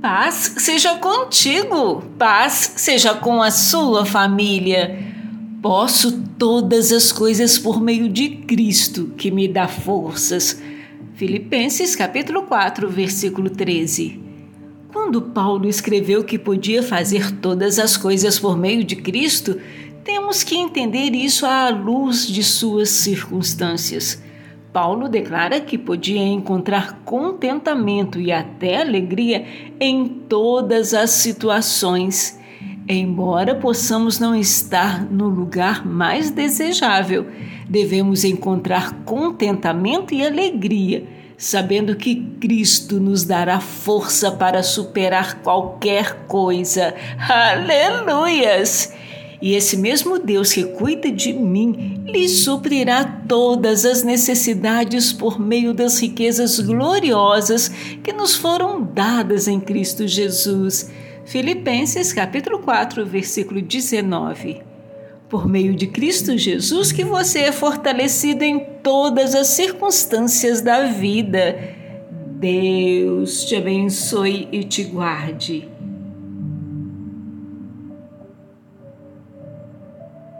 Paz seja contigo, paz seja com a sua família. Posso todas as coisas por meio de Cristo que me dá forças. Filipenses capítulo 4, versículo 13. Quando Paulo escreveu que podia fazer todas as coisas por meio de Cristo, temos que entender isso à luz de suas circunstâncias. Paulo declara que podia encontrar contentamento e até alegria em todas as situações. Embora possamos não estar no lugar mais desejável, devemos encontrar contentamento e alegria, sabendo que Cristo nos dará força para superar qualquer coisa. Aleluias! E esse mesmo Deus que cuida de mim lhe suprirá todas as necessidades por meio das riquezas gloriosas que nos foram dadas em Cristo Jesus. Filipenses capítulo 4, versículo 19. Por meio de Cristo Jesus que você é fortalecido em todas as circunstâncias da vida. Deus te abençoe e te guarde.